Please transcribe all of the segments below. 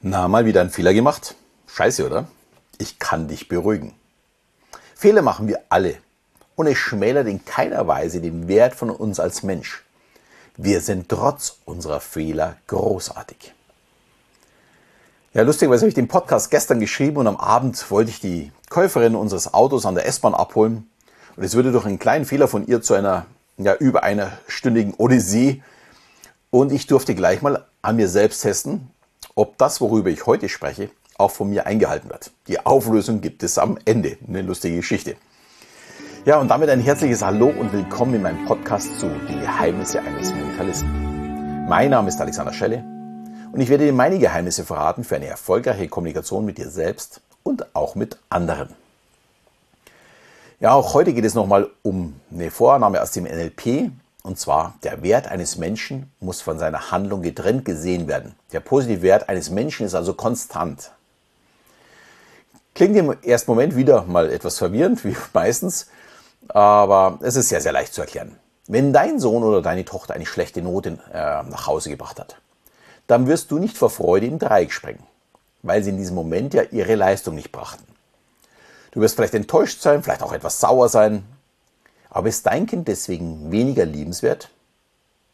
Na, mal wieder einen Fehler gemacht? Scheiße, oder? Ich kann dich beruhigen. Fehler machen wir alle. Und es schmälert in keiner Weise den Wert von uns als Mensch. Wir sind trotz unserer Fehler großartig. Ja, lustigerweise habe ich den Podcast gestern geschrieben und am Abend wollte ich die Käuferin unseres Autos an der S-Bahn abholen. Und es würde durch einen kleinen Fehler von ihr zu einer ja, über einer stündigen Odyssee. Und ich durfte gleich mal an mir selbst testen, ob das, worüber ich heute spreche, auch von mir eingehalten wird. Die Auflösung gibt es am Ende. Eine lustige Geschichte. Ja, und damit ein herzliches Hallo und willkommen in meinem Podcast zu Die Geheimnisse eines Mentalisten. Mein Name ist Alexander Schelle und ich werde dir meine Geheimnisse verraten für eine erfolgreiche Kommunikation mit dir selbst und auch mit anderen. Ja, auch heute geht es nochmal um eine Vorannahme aus dem NLP und zwar, der Wert eines Menschen muss von seiner Handlung getrennt gesehen werden. Der positive Wert eines Menschen ist also konstant. Klingt im ersten Moment wieder mal etwas verwirrend, wie meistens, aber es ist sehr, sehr leicht zu erklären. Wenn dein Sohn oder deine Tochter eine schlechte Note äh, nach Hause gebracht hat, dann wirst du nicht vor Freude im Dreieck springen, weil sie in diesem Moment ja ihre Leistung nicht brachten. Du wirst vielleicht enttäuscht sein, vielleicht auch etwas sauer sein, aber ist dein Kind deswegen weniger liebenswert?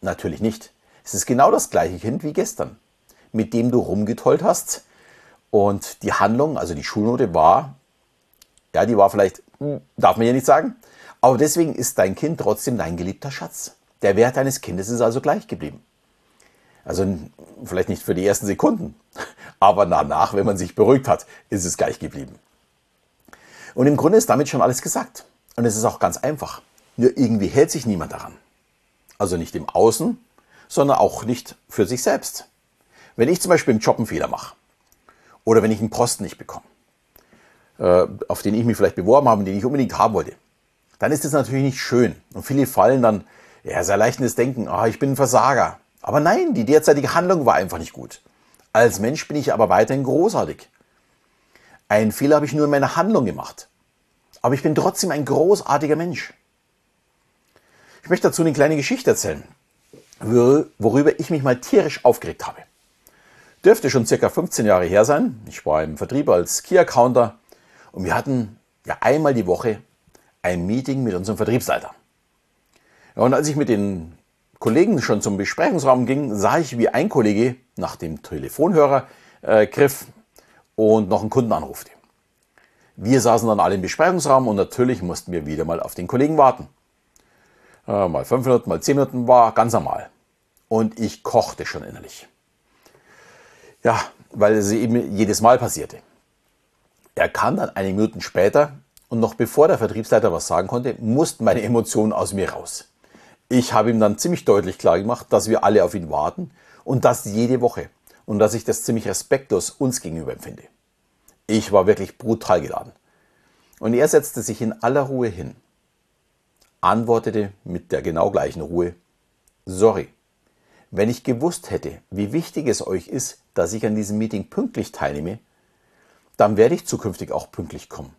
Natürlich nicht. Es ist genau das gleiche Kind wie gestern, mit dem du rumgetollt hast. Und die Handlung, also die Schulnote war, ja, die war vielleicht, hm, darf man ja nicht sagen, aber deswegen ist dein Kind trotzdem dein geliebter Schatz. Der Wert deines Kindes ist also gleich geblieben. Also vielleicht nicht für die ersten Sekunden, aber danach, wenn man sich beruhigt hat, ist es gleich geblieben. Und im Grunde ist damit schon alles gesagt. Und es ist auch ganz einfach. Nur irgendwie hält sich niemand daran. Also nicht im Außen, sondern auch nicht für sich selbst. Wenn ich zum Beispiel im Job einen Fehler mache oder wenn ich einen Posten nicht bekomme, äh, auf den ich mich vielleicht beworben habe und den ich unbedingt haben wollte, dann ist das natürlich nicht schön. Und viele fallen dann, ja, sehr leicht in das Denken, ah, ich bin ein Versager. Aber nein, die derzeitige Handlung war einfach nicht gut. Als Mensch bin ich aber weiterhin großartig. Einen Fehler habe ich nur in meiner Handlung gemacht. Aber ich bin trotzdem ein großartiger Mensch. Ich möchte dazu eine kleine Geschichte erzählen, worüber ich mich mal tierisch aufgeregt habe. Dürfte schon circa 15 Jahre her sein. Ich war im Vertrieb als Key-Accounter und wir hatten ja einmal die Woche ein Meeting mit unserem Vertriebsleiter. Ja, und als ich mit den Kollegen schon zum Besprechungsraum ging, sah ich, wie ein Kollege nach dem Telefonhörer äh, griff und noch einen Kunden anrufte. Wir saßen dann alle im Besprechungsraum und natürlich mussten wir wieder mal auf den Kollegen warten. Äh, mal fünf Minuten, mal zehn Minuten war ganz normal. Und ich kochte schon innerlich. Ja, weil es eben jedes Mal passierte. Er kam dann einige Minuten später und noch bevor der Vertriebsleiter was sagen konnte, mussten meine Emotionen aus mir raus. Ich habe ihm dann ziemlich deutlich klar gemacht, dass wir alle auf ihn warten und das jede Woche und dass ich das ziemlich respektlos uns gegenüber empfinde. Ich war wirklich brutal geladen. Und er setzte sich in aller Ruhe hin, antwortete mit der genau gleichen Ruhe, sorry, wenn ich gewusst hätte, wie wichtig es euch ist, dass ich an diesem Meeting pünktlich teilnehme, dann werde ich zukünftig auch pünktlich kommen.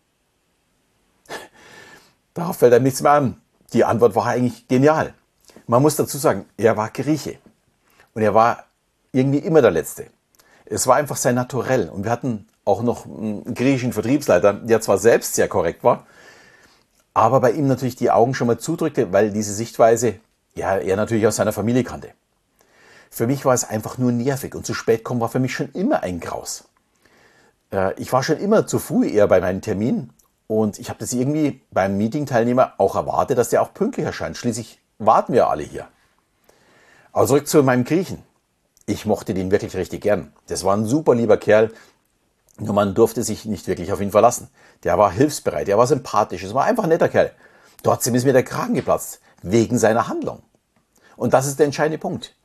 Darauf fällt einem nichts mehr an. Die Antwort war eigentlich genial. Man muss dazu sagen, er war Grieche. Und er war irgendwie immer der Letzte. Es war einfach sein Naturell. Und wir hatten auch noch einen griechischen Vertriebsleiter, der zwar selbst sehr korrekt war, aber bei ihm natürlich die Augen schon mal zudrückte, weil diese Sichtweise ja er natürlich aus seiner Familie kannte. Für mich war es einfach nur nervig und zu spät kommen war für mich schon immer ein Graus. Äh, ich war schon immer zu früh eher bei meinen Terminen und ich habe das irgendwie beim Meeting-Teilnehmer auch erwartet, dass der auch pünktlich erscheint. Schließlich warten wir alle hier. Aber zurück zu meinem Griechen. Ich mochte den wirklich richtig gern. Das war ein super lieber Kerl, nur man durfte sich nicht wirklich auf ihn verlassen. Der war hilfsbereit, der war sympathisch, es war einfach ein netter Kerl. Trotzdem ist mir der Kragen geplatzt, wegen seiner Handlung. Und das ist der entscheidende Punkt.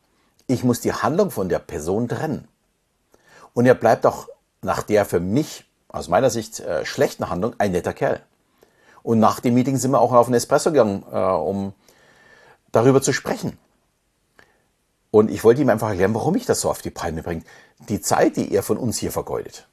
Ich muss die Handlung von der Person trennen. Und er bleibt auch nach der für mich, aus meiner Sicht, äh, schlechten Handlung ein netter Kerl. Und nach dem Meeting sind wir auch auf einen Espresso gegangen, äh, um darüber zu sprechen. Und ich wollte ihm einfach erklären, warum ich das so auf die Palme bringe. Die Zeit, die er von uns hier vergeudet.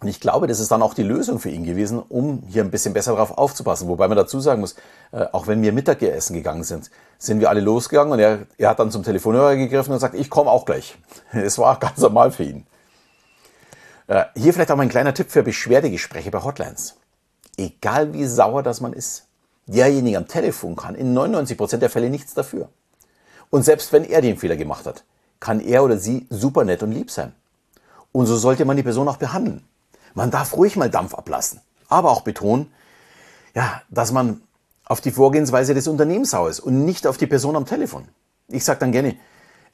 Und ich glaube, das ist dann auch die Lösung für ihn gewesen, um hier ein bisschen besser darauf aufzupassen. Wobei man dazu sagen muss, äh, auch wenn wir Mittagessen gegangen sind, sind wir alle losgegangen und er, er hat dann zum Telefonhörer gegriffen und sagt, ich komme auch gleich. Es war ganz normal für ihn. Äh, hier vielleicht auch mal ein kleiner Tipp für Beschwerdegespräche bei Hotlines. Egal wie sauer das man ist, derjenige am Telefon kann in 99% der Fälle nichts dafür. Und selbst wenn er den Fehler gemacht hat, kann er oder sie super nett und lieb sein. Und so sollte man die Person auch behandeln. Man darf ruhig mal Dampf ablassen, aber auch betonen, ja, dass man auf die Vorgehensweise des Unternehmens sauer und nicht auf die Person am Telefon. Ich sage dann gerne,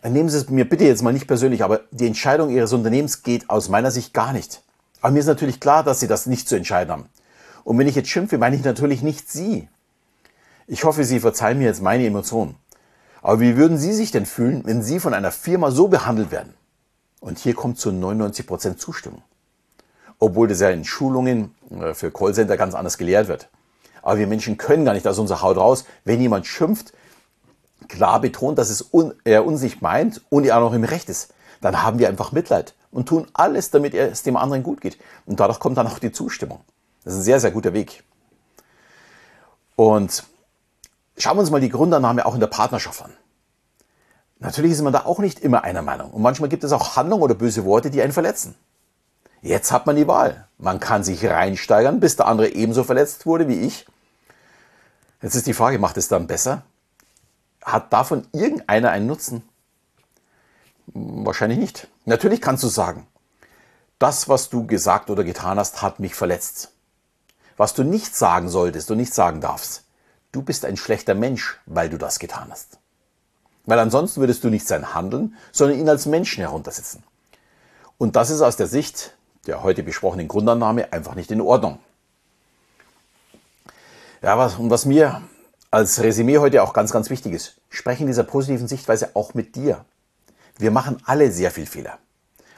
nehmen Sie es mir bitte jetzt mal nicht persönlich, aber die Entscheidung Ihres Unternehmens geht aus meiner Sicht gar nicht. Aber mir ist natürlich klar, dass Sie das nicht zu entscheiden haben. Und wenn ich jetzt schimpfe, meine ich natürlich nicht Sie. Ich hoffe, Sie verzeihen mir jetzt meine Emotionen. Aber wie würden Sie sich denn fühlen, wenn Sie von einer Firma so behandelt werden? Und hier kommt zu 99% Zustimmung. Obwohl das ja in Schulungen äh, für Callcenter ganz anders gelehrt wird. Aber wir Menschen können gar nicht aus unserer Haut raus, wenn jemand schimpft, klar betont, dass es un, er uns nicht meint und er auch noch im Recht ist. Dann haben wir einfach Mitleid und tun alles, damit es dem anderen gut geht. Und dadurch kommt dann auch die Zustimmung. Das ist ein sehr, sehr guter Weg. Und schauen wir uns mal die Grundannahme auch in der Partnerschaft an. Natürlich ist man da auch nicht immer einer Meinung. Und manchmal gibt es auch Handlungen oder böse Worte, die einen verletzen. Jetzt hat man die Wahl. Man kann sich reinsteigern, bis der andere ebenso verletzt wurde wie ich. Jetzt ist die Frage, macht es dann besser? Hat davon irgendeiner einen Nutzen? Wahrscheinlich nicht. Natürlich kannst du sagen, das, was du gesagt oder getan hast, hat mich verletzt. Was du nicht sagen solltest und nicht sagen darfst, du bist ein schlechter Mensch, weil du das getan hast. Weil ansonsten würdest du nicht sein Handeln, sondern ihn als Menschen heruntersetzen. Und das ist aus der Sicht der heute besprochenen Grundannahme einfach nicht in Ordnung. Ja, was, und was mir als Resümee heute auch ganz, ganz wichtig ist, spreche in dieser positiven Sichtweise auch mit dir. Wir machen alle sehr viel Fehler.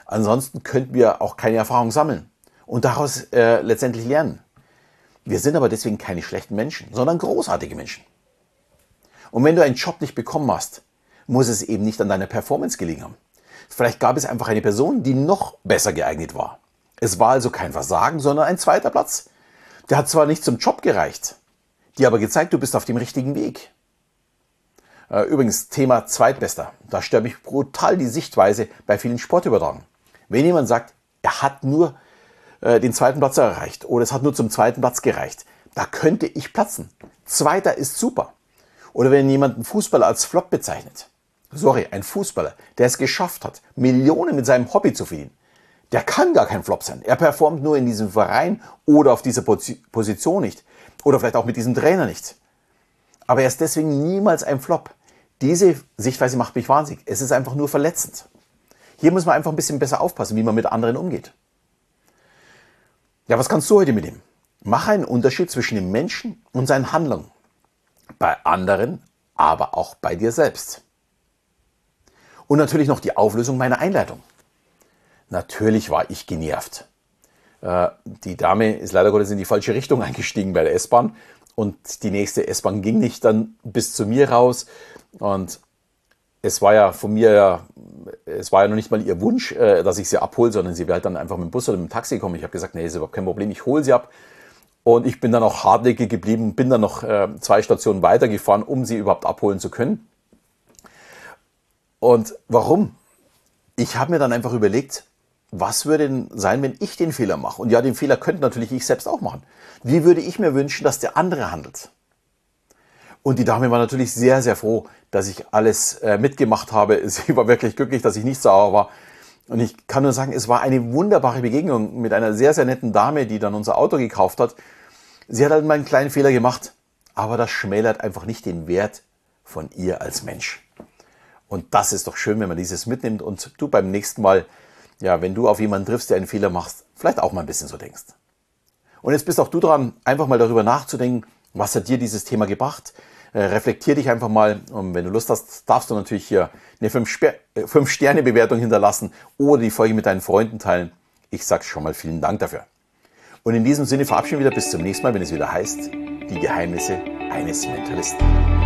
Ansonsten könnten wir auch keine Erfahrung sammeln und daraus äh, letztendlich lernen. Wir sind aber deswegen keine schlechten Menschen, sondern großartige Menschen. Und wenn du einen Job nicht bekommen hast, muss es eben nicht an deiner Performance gelegen haben. Vielleicht gab es einfach eine Person, die noch besser geeignet war. Es war also kein Versagen, sondern ein zweiter Platz. Der hat zwar nicht zum Job gereicht, dir aber gezeigt, du bist auf dem richtigen Weg. Äh, übrigens, Thema Zweitbester. Da stört mich brutal die Sichtweise bei vielen Sportübertragungen. Wenn jemand sagt, er hat nur äh, den zweiten Platz erreicht oder es hat nur zum zweiten Platz gereicht, da könnte ich platzen. Zweiter ist super. Oder wenn jemand einen Fußballer als Flop bezeichnet. Sorry, ein Fußballer, der es geschafft hat, Millionen mit seinem Hobby zu verdienen, der kann gar kein Flop sein. Er performt nur in diesem Verein oder auf dieser Position nicht. Oder vielleicht auch mit diesem Trainer nicht. Aber er ist deswegen niemals ein Flop. Diese Sichtweise macht mich wahnsinnig. Es ist einfach nur verletzend. Hier muss man einfach ein bisschen besser aufpassen, wie man mit anderen umgeht. Ja, was kannst du heute mitnehmen? Mach einen Unterschied zwischen dem Menschen und seinen Handlungen. Bei anderen, aber auch bei dir selbst. Und natürlich noch die Auflösung meiner Einleitung. Natürlich war ich genervt. Äh, die Dame ist leider Gottes in die falsche Richtung eingestiegen bei der S-Bahn und die nächste S-Bahn ging nicht dann bis zu mir raus und es war ja von mir ja, es war ja noch nicht mal ihr Wunsch, äh, dass ich sie abhole, sondern sie wäre halt dann einfach mit dem Bus oder mit dem Taxi gekommen. Ich habe gesagt, nee, ist überhaupt kein Problem, ich hole sie ab. Und ich bin dann auch hartnäckig geblieben, bin dann noch äh, zwei Stationen weitergefahren, um sie überhaupt abholen zu können. Und warum? Ich habe mir dann einfach überlegt, was würde denn sein, wenn ich den Fehler mache? Und ja, den Fehler könnte natürlich ich selbst auch machen. Wie würde ich mir wünschen, dass der andere handelt? Und die Dame war natürlich sehr, sehr froh, dass ich alles äh, mitgemacht habe. Sie war wirklich glücklich, dass ich nicht sauer war. Und ich kann nur sagen, es war eine wunderbare Begegnung mit einer sehr, sehr netten Dame, die dann unser Auto gekauft hat. Sie hat halt mal einen kleinen Fehler gemacht, aber das schmälert einfach nicht den Wert von ihr als Mensch. Und das ist doch schön, wenn man dieses mitnimmt und du beim nächsten Mal ja, wenn du auf jemanden triffst, der einen Fehler macht, vielleicht auch mal ein bisschen so denkst. Und jetzt bist auch du dran, einfach mal darüber nachzudenken, was hat dir dieses Thema gebracht? Äh, reflektier dich einfach mal und wenn du Lust hast, darfst du natürlich hier eine 5-Sterne-Bewertung äh, hinterlassen oder die Folge mit deinen Freunden teilen. Ich sage schon mal vielen Dank dafür. Und in diesem Sinne verabschieden wir wieder bis zum nächsten Mal, wenn es wieder heißt, die Geheimnisse eines Mentalisten.